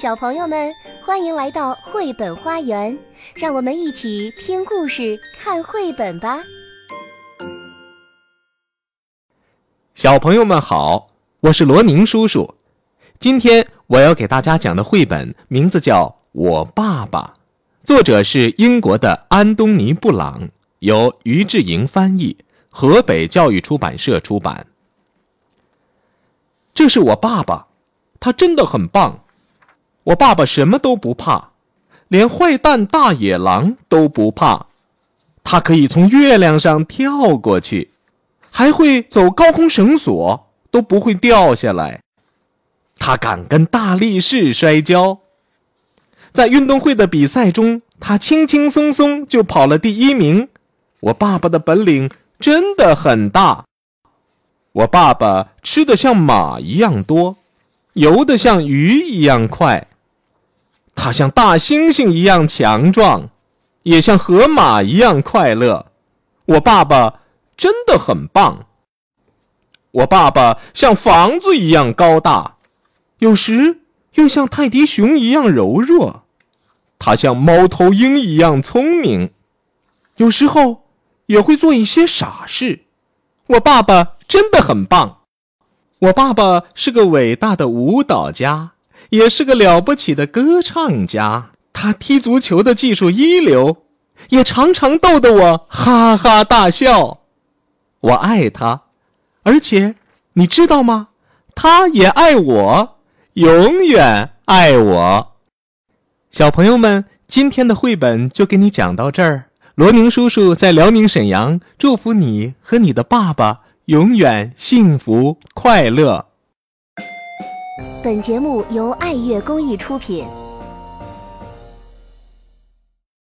小朋友们，欢迎来到绘本花园，让我们一起听故事、看绘本吧。小朋友们好，我是罗宁叔叔。今天我要给大家讲的绘本名字叫《我爸爸》，作者是英国的安东尼·布朗，由于志莹翻译，河北教育出版社出版。这是我爸爸，他真的很棒。我爸爸什么都不怕，连坏蛋大野狼都不怕。他可以从月亮上跳过去，还会走高空绳索，都不会掉下来。他敢跟大力士摔跤，在运动会的比赛中，他轻轻松松就跑了第一名。我爸爸的本领真的很大。我爸爸吃的像马一样多，游的像鱼一样快。他像大猩猩一样强壮，也像河马一样快乐。我爸爸真的很棒。我爸爸像房子一样高大，有时又像泰迪熊一样柔弱。他像猫头鹰一样聪明，有时候也会做一些傻事。我爸爸。真的很棒，我爸爸是个伟大的舞蹈家，也是个了不起的歌唱家。他踢足球的技术一流，也常常逗得我哈哈大笑。我爱他，而且你知道吗？他也爱我，永远爱我。小朋友们，今天的绘本就给你讲到这儿。罗宁叔叔在辽宁沈阳，祝福你和你的爸爸。永远幸福快乐。本节目由爱乐公益出品。